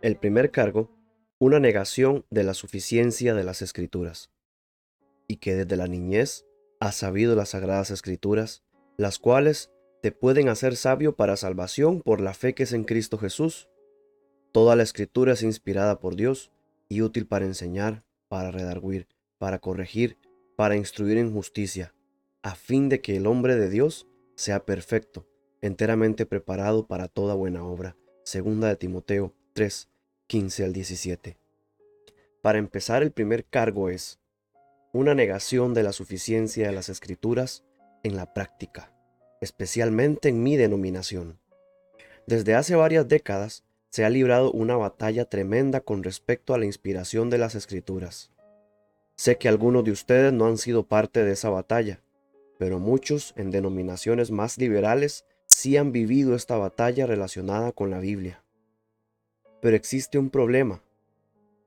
El primer cargo, una negación de la suficiencia de las escrituras, y que desde la niñez has sabido las sagradas escrituras, las cuales te pueden hacer sabio para salvación por la fe que es en Cristo Jesús. Toda la escritura es inspirada por Dios y útil para enseñar, para redarguir, para corregir, para instruir en justicia, a fin de que el hombre de Dios sea perfecto, enteramente preparado para toda buena obra. Segunda de Timoteo 3, 15 al 17. Para empezar, el primer cargo es una negación de la suficiencia de las escrituras en la práctica, especialmente en mi denominación. Desde hace varias décadas se ha librado una batalla tremenda con respecto a la inspiración de las escrituras. Sé que algunos de ustedes no han sido parte de esa batalla, pero muchos en denominaciones más liberales sí han vivido esta batalla relacionada con la Biblia. Pero existe un problema.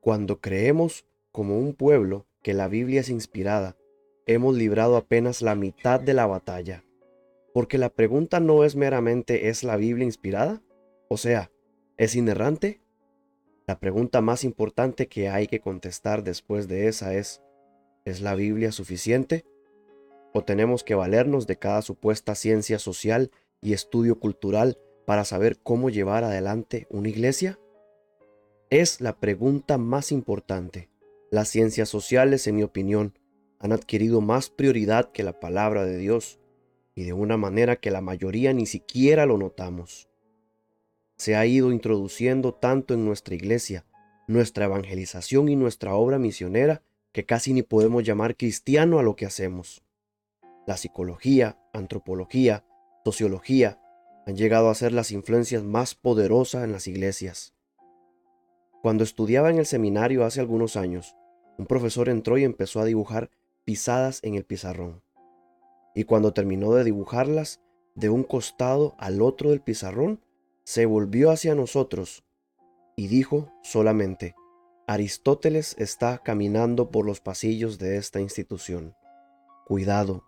Cuando creemos como un pueblo que la Biblia es inspirada, hemos librado apenas la mitad de la batalla. Porque la pregunta no es meramente ¿es la Biblia inspirada? O sea, ¿es inerrante? La pregunta más importante que hay que contestar después de esa es ¿es la Biblia suficiente? ¿O tenemos que valernos de cada supuesta ciencia social y estudio cultural para saber cómo llevar adelante una iglesia? Es la pregunta más importante. Las ciencias sociales, en mi opinión, han adquirido más prioridad que la palabra de Dios y de una manera que la mayoría ni siquiera lo notamos. Se ha ido introduciendo tanto en nuestra iglesia, nuestra evangelización y nuestra obra misionera que casi ni podemos llamar cristiano a lo que hacemos. La psicología, antropología, sociología han llegado a ser las influencias más poderosas en las iglesias. Cuando estudiaba en el seminario hace algunos años, un profesor entró y empezó a dibujar pisadas en el pizarrón. Y cuando terminó de dibujarlas, de un costado al otro del pizarrón, se volvió hacia nosotros y dijo solamente, Aristóteles está caminando por los pasillos de esta institución. Cuidado,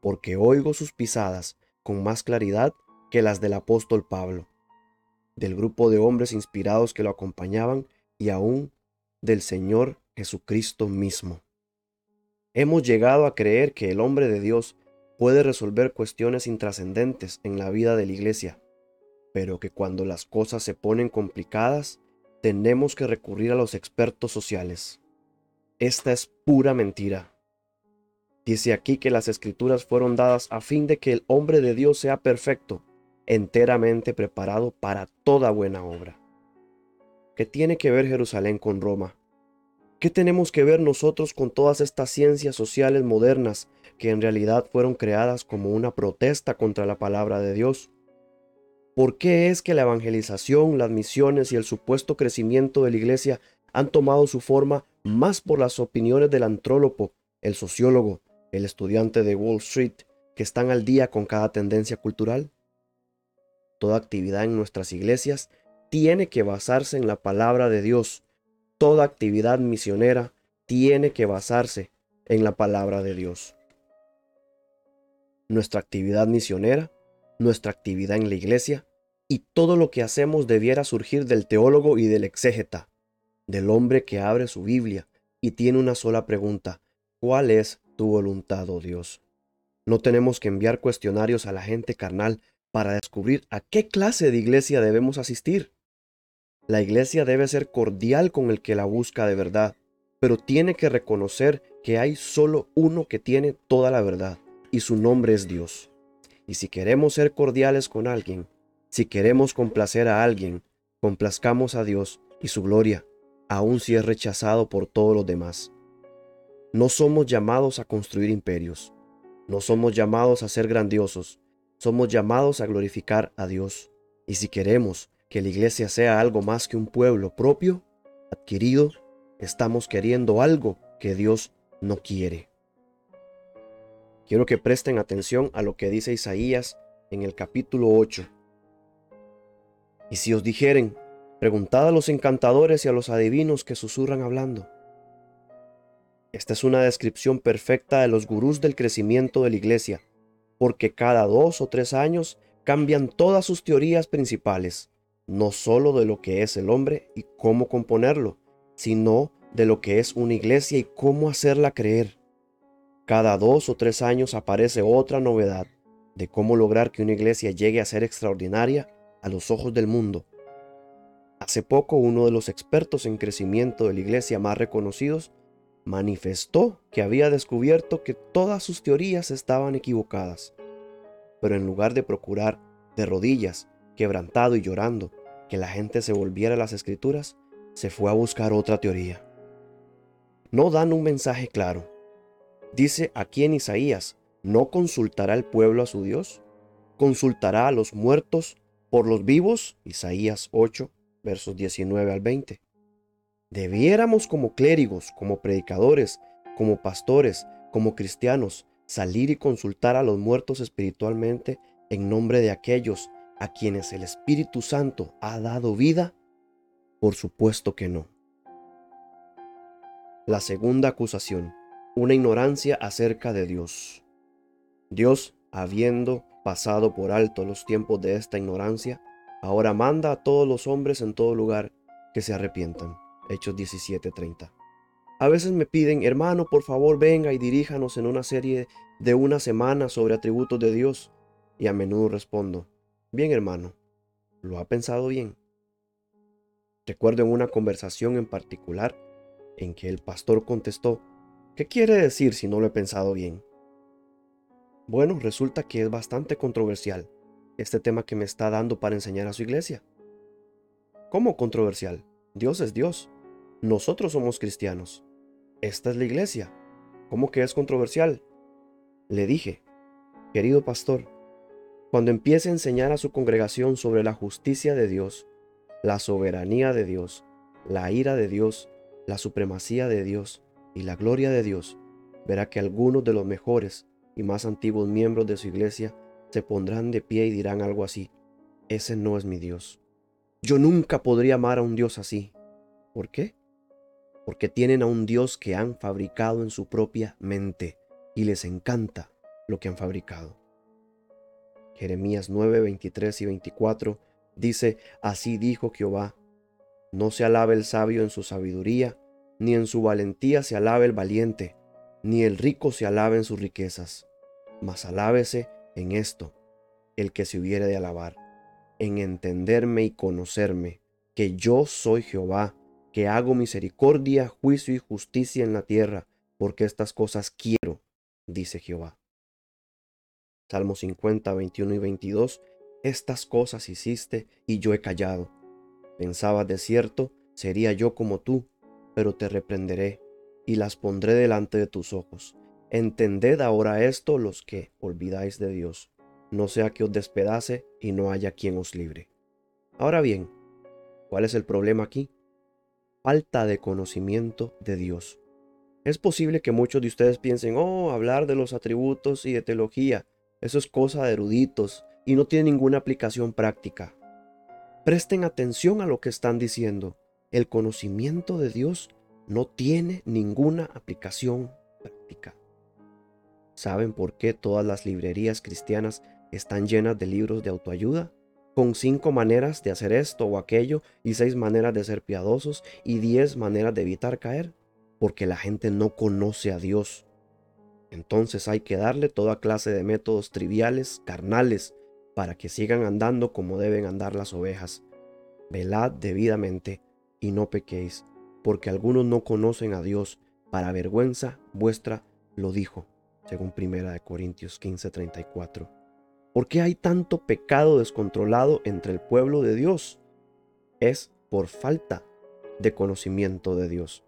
porque oigo sus pisadas con más claridad que las del apóstol Pablo, del grupo de hombres inspirados que lo acompañaban y aún del Señor Jesucristo mismo. Hemos llegado a creer que el hombre de Dios puede resolver cuestiones intrascendentes en la vida de la iglesia, pero que cuando las cosas se ponen complicadas, tenemos que recurrir a los expertos sociales. Esta es pura mentira. Dice aquí que las escrituras fueron dadas a fin de que el hombre de Dios sea perfecto, enteramente preparado para toda buena obra. ¿Qué tiene que ver Jerusalén con Roma? ¿Qué tenemos que ver nosotros con todas estas ciencias sociales modernas que en realidad fueron creadas como una protesta contra la palabra de Dios? ¿Por qué es que la evangelización, las misiones y el supuesto crecimiento de la iglesia han tomado su forma más por las opiniones del antrólogo, el sociólogo, el estudiante de Wall Street, que están al día con cada tendencia cultural? Toda actividad en nuestras iglesias tiene que basarse en la palabra de Dios. Toda actividad misionera tiene que basarse en la palabra de Dios. Nuestra actividad misionera, nuestra actividad en la iglesia y todo lo que hacemos debiera surgir del teólogo y del exégeta, del hombre que abre su Biblia y tiene una sola pregunta, ¿cuál es tu voluntad, oh Dios. No tenemos que enviar cuestionarios a la gente carnal para descubrir a qué clase de iglesia debemos asistir. La iglesia debe ser cordial con el que la busca de verdad, pero tiene que reconocer que hay solo uno que tiene toda la verdad, y su nombre es Dios. Y si queremos ser cordiales con alguien, si queremos complacer a alguien, complazcamos a Dios y su gloria, aun si es rechazado por todos los demás. No somos llamados a construir imperios. No somos llamados a ser grandiosos. Somos llamados a glorificar a Dios. Y si queremos que la iglesia sea algo más que un pueblo propio, adquirido, estamos queriendo algo que Dios no quiere. Quiero que presten atención a lo que dice Isaías en el capítulo 8. Y si os dijeren, preguntad a los encantadores y a los adivinos que susurran hablando, esta es una descripción perfecta de los gurús del crecimiento de la iglesia, porque cada dos o tres años cambian todas sus teorías principales no solo de lo que es el hombre y cómo componerlo, sino de lo que es una iglesia y cómo hacerla creer. Cada dos o tres años aparece otra novedad de cómo lograr que una iglesia llegue a ser extraordinaria a los ojos del mundo. Hace poco uno de los expertos en crecimiento de la iglesia más reconocidos manifestó que había descubierto que todas sus teorías estaban equivocadas. Pero en lugar de procurar de rodillas, quebrantado y llorando, que la gente se volviera a las escrituras, se fue a buscar otra teoría. No dan un mensaje claro. Dice aquí en Isaías, ¿no consultará el pueblo a su Dios? ¿Consultará a los muertos por los vivos? Isaías 8, versos 19 al 20. Debiéramos como clérigos, como predicadores, como pastores, como cristianos, salir y consultar a los muertos espiritualmente en nombre de aquellos a quienes el Espíritu Santo ha dado vida? Por supuesto que no. La segunda acusación, una ignorancia acerca de Dios. Dios, habiendo pasado por alto los tiempos de esta ignorancia, ahora manda a todos los hombres en todo lugar que se arrepientan. Hechos 17:30. A veces me piden, hermano, por favor venga y diríjanos en una serie de una semana sobre atributos de Dios. Y a menudo respondo, bien hermano, ¿lo ha pensado bien? Recuerdo en una conversación en particular en que el pastor contestó, ¿qué quiere decir si no lo he pensado bien? Bueno, resulta que es bastante controversial este tema que me está dando para enseñar a su iglesia. ¿Cómo controversial? Dios es Dios. Nosotros somos cristianos. Esta es la iglesia. ¿Cómo que es controversial? Le dije, querido pastor, cuando empiece a enseñar a su congregación sobre la justicia de Dios, la soberanía de Dios, la ira de Dios, la supremacía de Dios y la gloria de Dios, verá que algunos de los mejores y más antiguos miembros de su iglesia se pondrán de pie y dirán algo así, ese no es mi Dios. Yo nunca podría amar a un Dios así. ¿Por qué? porque tienen a un Dios que han fabricado en su propia mente y les encanta lo que han fabricado. Jeremías 9, 23 y 24 dice, Así dijo Jehová, no se alabe el sabio en su sabiduría, ni en su valentía se alabe el valiente, ni el rico se alabe en sus riquezas, mas alábese en esto el que se hubiere de alabar, en entenderme y conocerme, que yo soy Jehová, que hago misericordia, juicio y justicia en la tierra, porque estas cosas quiero, dice Jehová. Salmo 50, 21 y 22. Estas cosas hiciste y yo he callado. Pensaba de cierto, sería yo como tú, pero te reprenderé y las pondré delante de tus ojos. Entended ahora esto los que olvidáis de Dios, no sea que os despedace y no haya quien os libre. Ahora bien, ¿cuál es el problema aquí? falta de conocimiento de Dios. Es posible que muchos de ustedes piensen, oh, hablar de los atributos y de teología, eso es cosa de eruditos y no tiene ninguna aplicación práctica. Presten atención a lo que están diciendo. El conocimiento de Dios no tiene ninguna aplicación práctica. ¿Saben por qué todas las librerías cristianas están llenas de libros de autoayuda? con cinco maneras de hacer esto o aquello y seis maneras de ser piadosos y diez maneras de evitar caer, porque la gente no conoce a Dios. Entonces hay que darle toda clase de métodos triviales, carnales, para que sigan andando como deben andar las ovejas. Velad debidamente y no pequéis, porque algunos no conocen a Dios, para vergüenza vuestra lo dijo, según 1 Corintios 15:34. ¿Por qué hay tanto pecado descontrolado entre el pueblo de Dios? Es por falta de conocimiento de Dios.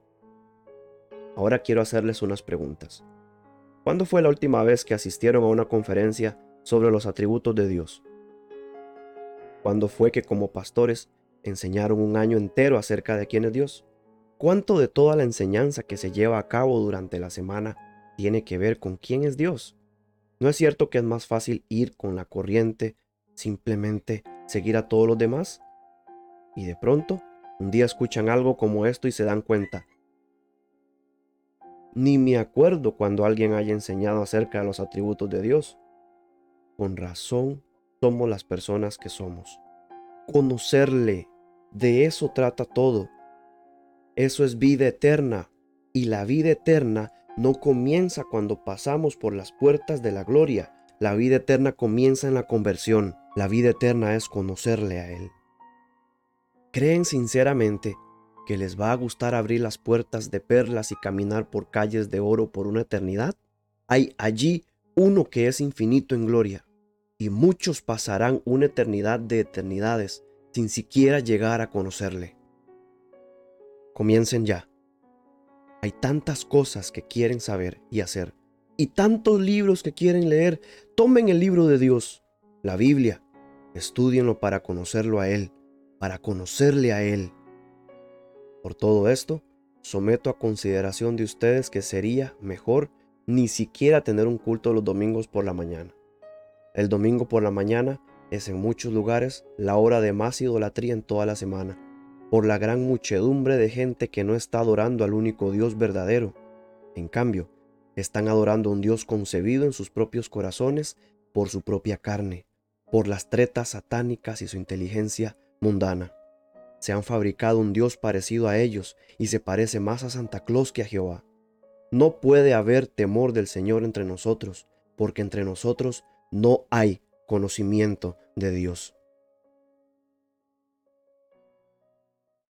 Ahora quiero hacerles unas preguntas. ¿Cuándo fue la última vez que asistieron a una conferencia sobre los atributos de Dios? ¿Cuándo fue que como pastores enseñaron un año entero acerca de quién es Dios? ¿Cuánto de toda la enseñanza que se lleva a cabo durante la semana tiene que ver con quién es Dios? ¿No es cierto que es más fácil ir con la corriente, simplemente seguir a todos los demás? Y de pronto, un día escuchan algo como esto y se dan cuenta. Ni me acuerdo cuando alguien haya enseñado acerca de los atributos de Dios. Con razón somos las personas que somos. conocerle. De eso trata todo. Eso es vida eterna. Y la vida eterna no comienza cuando pasamos por las puertas de la gloria. La vida eterna comienza en la conversión. La vida eterna es conocerle a Él. ¿Creen sinceramente que les va a gustar abrir las puertas de perlas y caminar por calles de oro por una eternidad? Hay allí uno que es infinito en gloria, y muchos pasarán una eternidad de eternidades sin siquiera llegar a conocerle. Comiencen ya. Hay tantas cosas que quieren saber y hacer, y tantos libros que quieren leer. Tomen el libro de Dios, la Biblia, estudienlo para conocerlo a Él, para conocerle a Él. Por todo esto, someto a consideración de ustedes que sería mejor ni siquiera tener un culto los domingos por la mañana. El domingo por la mañana es en muchos lugares la hora de más idolatría en toda la semana, por la gran muchedumbre de gente que no está adorando al único Dios verdadero. En cambio, están adorando a un Dios concebido en sus propios corazones por su propia carne, por las tretas satánicas y su inteligencia mundana. Se han fabricado un Dios parecido a ellos y se parece más a Santa Claus que a Jehová. No puede haber temor del Señor entre nosotros, porque entre nosotros no hay conocimiento de Dios.